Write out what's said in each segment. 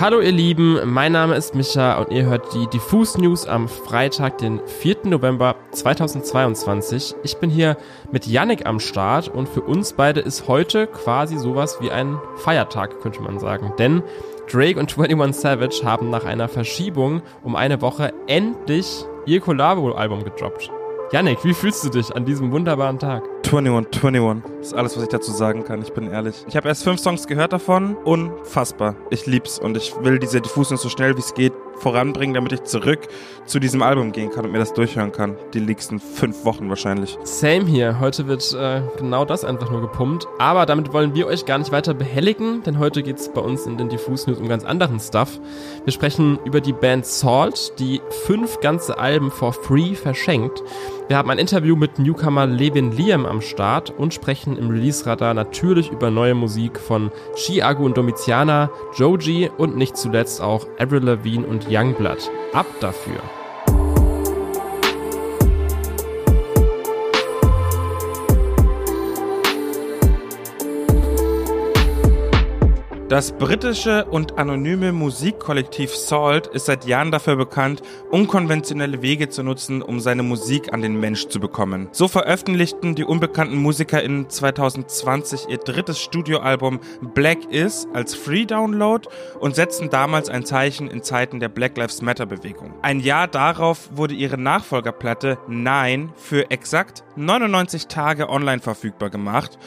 Hallo ihr Lieben, mein Name ist Micha und ihr hört die Diffus News am Freitag, den 4. November 2022. Ich bin hier mit Yannick am Start und für uns beide ist heute quasi sowas wie ein Feiertag, könnte man sagen. Denn Drake und 21 Savage haben nach einer Verschiebung um eine Woche endlich ihr Collabo-Album gedroppt. Yannick, wie fühlst du dich an diesem wunderbaren Tag? 21, 21. Das ist alles, was ich dazu sagen kann. Ich bin ehrlich. Ich habe erst fünf Songs gehört davon. Unfassbar. Ich lieb's und ich will diese Diffusion so schnell wie es geht voranbringen, damit ich zurück zu diesem Album gehen kann und mir das durchhören kann. Die nächsten fünf Wochen wahrscheinlich. Same hier. Heute wird äh, genau das einfach nur gepumpt. Aber damit wollen wir euch gar nicht weiter behelligen, denn heute geht's bei uns in den Diffus News um ganz anderen Stuff. Wir sprechen über die Band Salt, die fünf ganze Alben for free verschenkt. Wir haben ein Interview mit Newcomer Levin Liam am Start und sprechen im Release-Radar natürlich über neue Musik von Chiago und Domitiana, Joji und nicht zuletzt auch Avril Lavigne und Youngblood. Ab dafür! Das britische und anonyme Musikkollektiv Salt ist seit Jahren dafür bekannt, unkonventionelle Wege zu nutzen, um seine Musik an den Mensch zu bekommen. So veröffentlichten die unbekannten MusikerInnen 2020 ihr drittes Studioalbum Black Is als Free Download und setzten damals ein Zeichen in Zeiten der Black Lives Matter Bewegung. Ein Jahr darauf wurde ihre Nachfolgerplatte Nine für exakt 99 Tage online verfügbar gemacht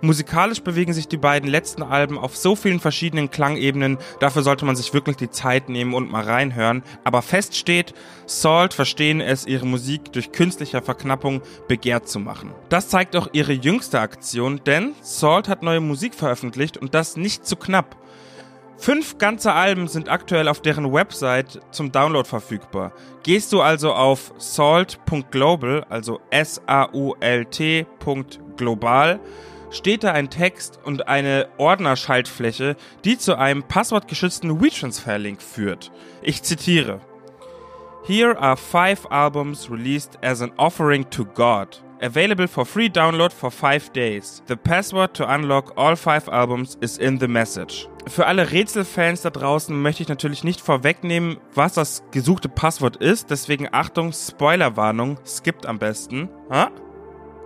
Musikalisch bewegen sich die beiden letzten Alben auf so vielen verschiedenen Klangebenen, dafür sollte man sich wirklich die Zeit nehmen und mal reinhören. Aber fest steht, Salt verstehen es, ihre Musik durch künstliche Verknappung begehrt zu machen. Das zeigt auch ihre jüngste Aktion, denn Salt hat neue Musik veröffentlicht und das nicht zu knapp. Fünf ganze Alben sind aktuell auf deren Website zum Download verfügbar. Gehst du also auf salt.global, also S-A-U-L-T.global, steht da ein Text und eine Ordnerschaltfläche, die zu einem passwortgeschützten WeTransfer-Link führt. Ich zitiere. Here are five albums released as an offering to God. Available for free download for five days. The password to unlock all five albums is in the message. Für alle Rätselfans da draußen möchte ich natürlich nicht vorwegnehmen, was das gesuchte Passwort ist. Deswegen Achtung, Spoilerwarnung, skippt am besten.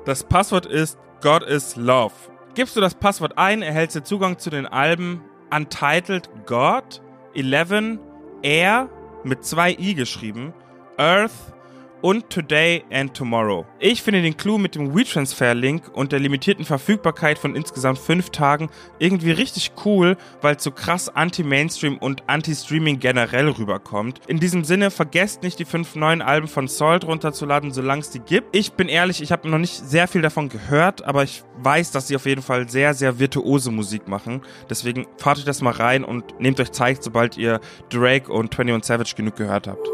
Das Passwort ist God is Love. Gibst du das Passwort ein, erhältst du Zugang zu den Alben Untitled God, 11, Air mit zwei i geschrieben, Earth, und Today and Tomorrow. Ich finde den Clou mit dem WeTransfer-Link und der limitierten Verfügbarkeit von insgesamt fünf Tagen irgendwie richtig cool, weil es so krass anti-Mainstream und anti-Streaming generell rüberkommt. In diesem Sinne, vergesst nicht, die fünf neuen Alben von Salt runterzuladen, solange es die gibt. Ich bin ehrlich, ich habe noch nicht sehr viel davon gehört, aber ich weiß, dass sie auf jeden Fall sehr, sehr virtuose Musik machen. Deswegen fahrt euch das mal rein und nehmt euch Zeit, sobald ihr Drake und 21 Savage genug gehört habt.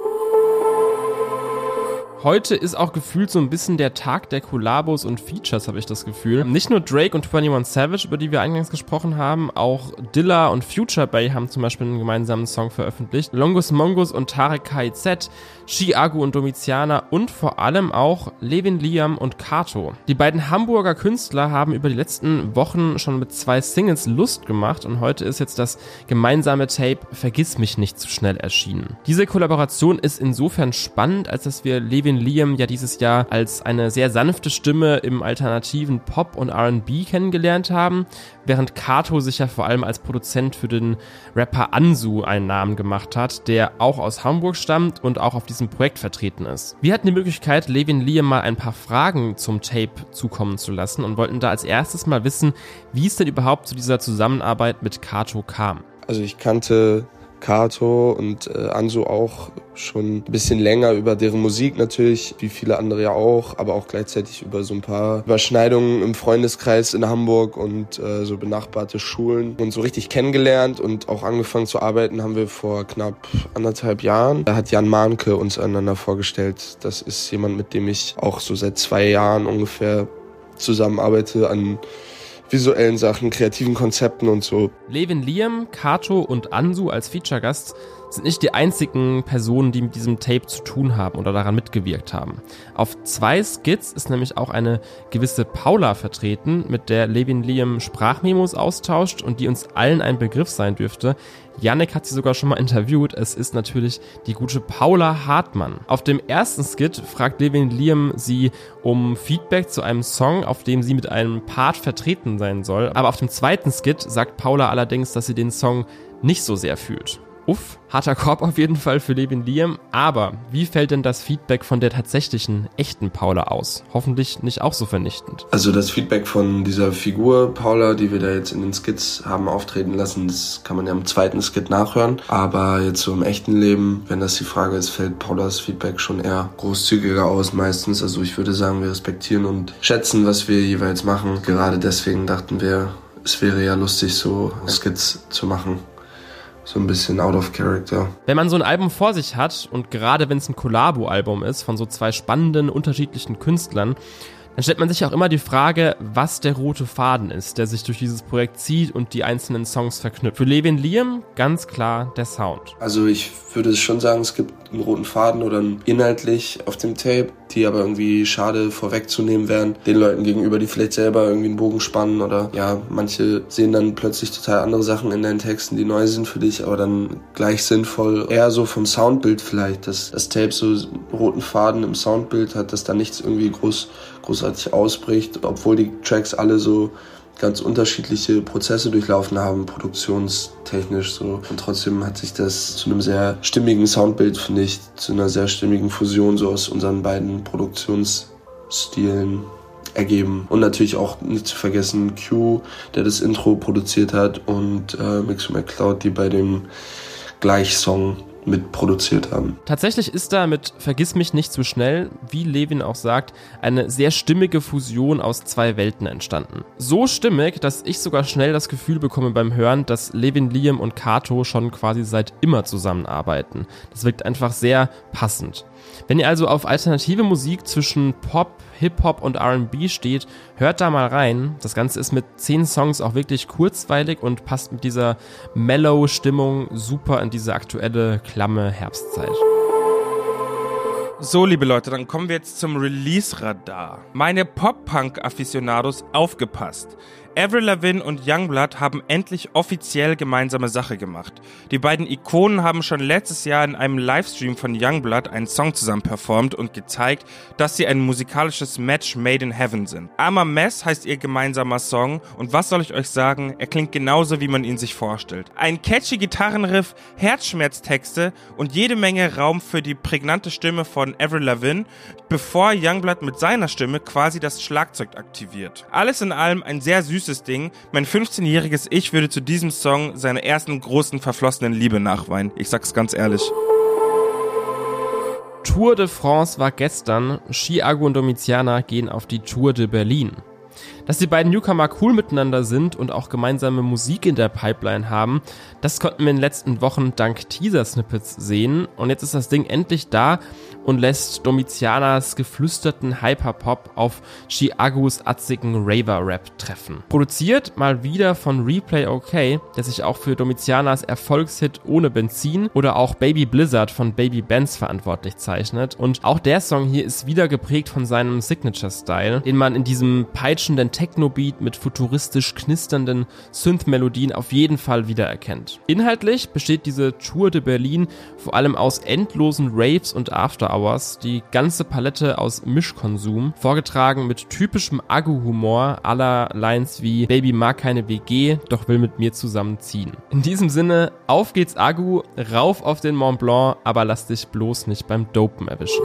Heute ist auch gefühlt so ein bisschen der Tag der Kollabos und Features, habe ich das Gefühl. Nicht nur Drake und 21 Savage, über die wir eingangs gesprochen haben, auch Dilla und Future Bay haben zum Beispiel einen gemeinsamen Song veröffentlicht. Longus Mongus und Tarek KZ, Chiago und Domitiana und vor allem auch Levin Liam und Kato. Die beiden Hamburger Künstler haben über die letzten Wochen schon mit zwei Singles Lust gemacht und heute ist jetzt das gemeinsame Tape Vergiss mich nicht zu schnell erschienen. Diese Kollaboration ist insofern spannend, als dass wir Levin den Liam ja dieses Jahr als eine sehr sanfte Stimme im alternativen Pop und R&B kennengelernt haben, während Kato sich ja vor allem als Produzent für den Rapper Ansu einen Namen gemacht hat, der auch aus Hamburg stammt und auch auf diesem Projekt vertreten ist. Wir hatten die Möglichkeit, Levin Liam mal ein paar Fragen zum Tape zukommen zu lassen und wollten da als erstes mal wissen, wie es denn überhaupt zu dieser Zusammenarbeit mit Kato kam. Also ich kannte Kato und äh, Anso auch schon ein bisschen länger über deren Musik natürlich, wie viele andere ja auch, aber auch gleichzeitig über so ein paar Überschneidungen im Freundeskreis in Hamburg und äh, so benachbarte Schulen und so richtig kennengelernt und auch angefangen zu arbeiten haben wir vor knapp anderthalb Jahren. Da hat Jan Mahnke uns einander vorgestellt. Das ist jemand, mit dem ich auch so seit zwei Jahren ungefähr zusammenarbeite an visuellen Sachen, kreativen Konzepten und so. Levin Liam, Kato und Ansu als Feature-Gast sind nicht die einzigen Personen, die mit diesem Tape zu tun haben oder daran mitgewirkt haben. Auf zwei Skits ist nämlich auch eine gewisse Paula vertreten, mit der Levin Liam Sprachmemos austauscht und die uns allen ein Begriff sein dürfte. Yannick hat sie sogar schon mal interviewt. Es ist natürlich die gute Paula Hartmann. Auf dem ersten Skit fragt Levin Liam sie um Feedback zu einem Song, auf dem sie mit einem Part vertreten sein soll. Aber auf dem zweiten Skit sagt Paula allerdings, dass sie den Song nicht so sehr fühlt. Uff, harter Korb auf jeden Fall für Levin Liam. Aber wie fällt denn das Feedback von der tatsächlichen, echten Paula aus? Hoffentlich nicht auch so vernichtend. Also das Feedback von dieser Figur Paula, die wir da jetzt in den Skits haben auftreten lassen, das kann man ja im zweiten Skit nachhören. Aber jetzt so im echten Leben, wenn das die Frage ist, fällt Paulas Feedback schon eher großzügiger aus meistens. Also ich würde sagen, wir respektieren und schätzen, was wir jeweils machen. Gerade deswegen dachten wir, es wäre ja lustig, so Skits zu machen so ein bisschen out of character. Wenn man so ein Album vor sich hat und gerade wenn es ein Collabo-Album ist von so zwei spannenden, unterschiedlichen Künstlern, dann stellt man sich auch immer die Frage, was der rote Faden ist, der sich durch dieses Projekt zieht und die einzelnen Songs verknüpft. Für Levin Liam ganz klar der Sound. Also ich würde schon sagen, es gibt einen roten Faden oder einen inhaltlich auf dem Tape, die aber irgendwie schade vorwegzunehmen wären, den Leuten gegenüber, die vielleicht selber irgendwie einen Bogen spannen oder ja, manche sehen dann plötzlich total andere Sachen in deinen Texten, die neu sind für dich, aber dann gleich sinnvoll. Eher so vom Soundbild vielleicht, dass das Tape so roten Faden im Soundbild hat, dass da nichts irgendwie groß großartig ausbricht, obwohl die Tracks alle so ganz unterschiedliche Prozesse durchlaufen haben, produktionstechnisch so. Und trotzdem hat sich das zu einem sehr stimmigen Soundbild, finde ich, zu einer sehr stimmigen Fusion so aus unseren beiden Produktionsstilen ergeben. Und natürlich auch nicht zu vergessen Q, der das Intro produziert hat und äh, Mixo McCloud, die bei dem Gleichsong mitproduziert haben. Tatsächlich ist da mit Vergiss mich nicht zu schnell, wie Levin auch sagt, eine sehr stimmige Fusion aus zwei Welten entstanden. So stimmig, dass ich sogar schnell das Gefühl bekomme beim Hören, dass Levin, Liam und Kato schon quasi seit immer zusammenarbeiten. Das wirkt einfach sehr passend. Wenn ihr also auf alternative Musik zwischen Pop, Hip-Hop und RB steht, hört da mal rein. Das Ganze ist mit zehn Songs auch wirklich kurzweilig und passt mit dieser Mellow-Stimmung super in diese aktuelle klamme Herbstzeit. So, liebe Leute, dann kommen wir jetzt zum Release-Radar. Meine Pop-Punk-Afficionados aufgepasst. Avril Lavigne und Youngblood haben endlich offiziell gemeinsame Sache gemacht. Die beiden Ikonen haben schon letztes Jahr in einem Livestream von Youngblood einen Song zusammen performt und gezeigt, dass sie ein musikalisches Match made in heaven sind. Armer Mess heißt ihr gemeinsamer Song und was soll ich euch sagen, er klingt genauso wie man ihn sich vorstellt. Ein catchy Gitarrenriff, Herzschmerztexte und jede Menge Raum für die prägnante Stimme von Avril Lavigne, bevor Youngblood mit seiner Stimme quasi das Schlagzeug aktiviert. Alles in allem ein sehr süßes süßes Ding. Mein 15-jähriges Ich würde zu diesem Song seiner ersten großen verflossenen Liebe nachweinen. Ich sag's ganz ehrlich. Tour de France war gestern. Chiago und Domiziana gehen auf die Tour de Berlin. Dass die beiden Newcomer cool miteinander sind und auch gemeinsame Musik in der Pipeline haben, das konnten wir in den letzten Wochen dank Teaser-Snippets sehen. Und jetzt ist das Ding endlich da und lässt Domitianas geflüsterten Hyperpop auf Chiagus atzigen Raver-Rap treffen. Produziert mal wieder von Replay OK, der sich auch für Domitianas Erfolgshit Ohne Benzin oder auch Baby Blizzard von Baby Benz verantwortlich zeichnet. Und auch der Song hier ist wieder geprägt von seinem Signature-Style, den man in diesem peitschenden Techno-Beat mit futuristisch knisternden Synth-Melodien auf jeden Fall wiedererkennt. Inhaltlich besteht diese Tour de Berlin vor allem aus endlosen Raves und After Hours, die ganze Palette aus Mischkonsum, vorgetragen mit typischem Agu-Humor aller Lines wie Baby mag keine WG, doch will mit mir zusammenziehen. In diesem Sinne, auf geht's Agu, rauf auf den Mont Blanc, aber lass dich bloß nicht beim Dopen erwischen.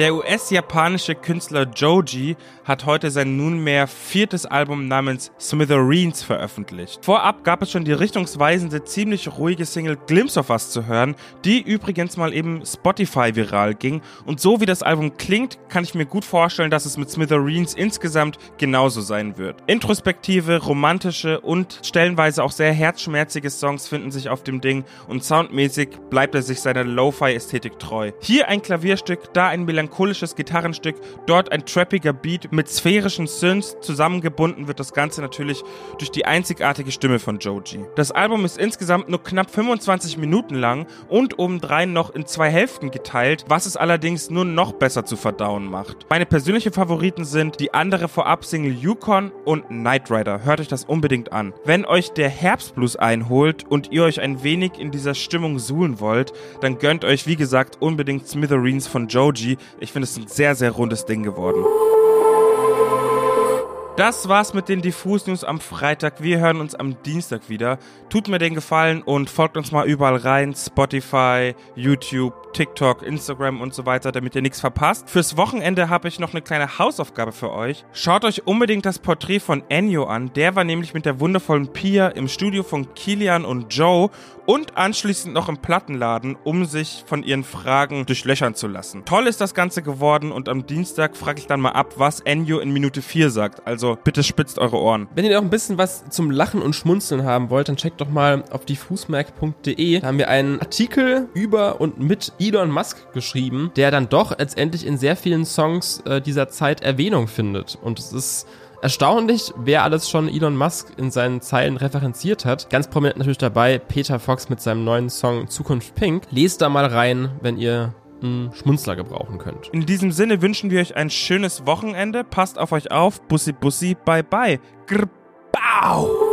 Der US-japanische Künstler Joji hat heute sein nunmehr viertes Album namens Smithereens veröffentlicht. Vorab gab es schon die richtungsweisende, ziemlich ruhige Single Glimpse of Us zu hören, die übrigens mal eben Spotify viral ging. Und so wie das Album klingt, kann ich mir gut vorstellen, dass es mit Smithereens insgesamt genauso sein wird. Introspektive, romantische und stellenweise auch sehr herzschmerzige Songs finden sich auf dem Ding und soundmäßig bleibt er sich seiner Lo-Fi-Ästhetik treu. Hier ein Klavierstück, da ein Melancholie melancholisches Gitarrenstück, dort ein trappiger Beat mit sphärischen Synths. Zusammengebunden wird das Ganze natürlich durch die einzigartige Stimme von Joji. Das Album ist insgesamt nur knapp 25 Minuten lang und obendrein noch in zwei Hälften geteilt, was es allerdings nur noch besser zu verdauen macht. Meine persönlichen Favoriten sind die andere Vorab-Single Yukon und Knight Rider. Hört euch das unbedingt an. Wenn euch der Herbstblues einholt und ihr euch ein wenig in dieser Stimmung suhlen wollt, dann gönnt euch wie gesagt unbedingt Smithereens von Joji. Ich finde es ein sehr, sehr rundes Ding geworden. Das war's mit den Diffus News am Freitag. Wir hören uns am Dienstag wieder. Tut mir den Gefallen und folgt uns mal überall rein. Spotify, YouTube, TikTok, Instagram und so weiter, damit ihr nichts verpasst. Fürs Wochenende habe ich noch eine kleine Hausaufgabe für euch. Schaut euch unbedingt das Porträt von Ennio an. Der war nämlich mit der wundervollen Pia im Studio von Kilian und Joe und anschließend noch im Plattenladen, um sich von ihren Fragen durchlöchern zu lassen. Toll ist das Ganze geworden und am Dienstag frage ich dann mal ab, was Ennio in Minute 4 sagt. Also bitte spitzt eure Ohren. Wenn ihr noch ein bisschen was zum Lachen und Schmunzeln haben wollt, dann checkt doch mal auf diffusmerk.de. Da haben wir einen Artikel über und mit Elon Musk geschrieben, der dann doch letztendlich in sehr vielen Songs äh, dieser Zeit Erwähnung findet. Und es ist erstaunlich, wer alles schon Elon Musk in seinen Zeilen referenziert hat. Ganz prominent natürlich dabei Peter Fox mit seinem neuen Song Zukunft Pink. Lest da mal rein, wenn ihr einen Schmunzler gebrauchen könnt. In diesem Sinne wünschen wir euch ein schönes Wochenende. Passt auf euch auf. Bussi, bussi, bye, bye. Grr, bau.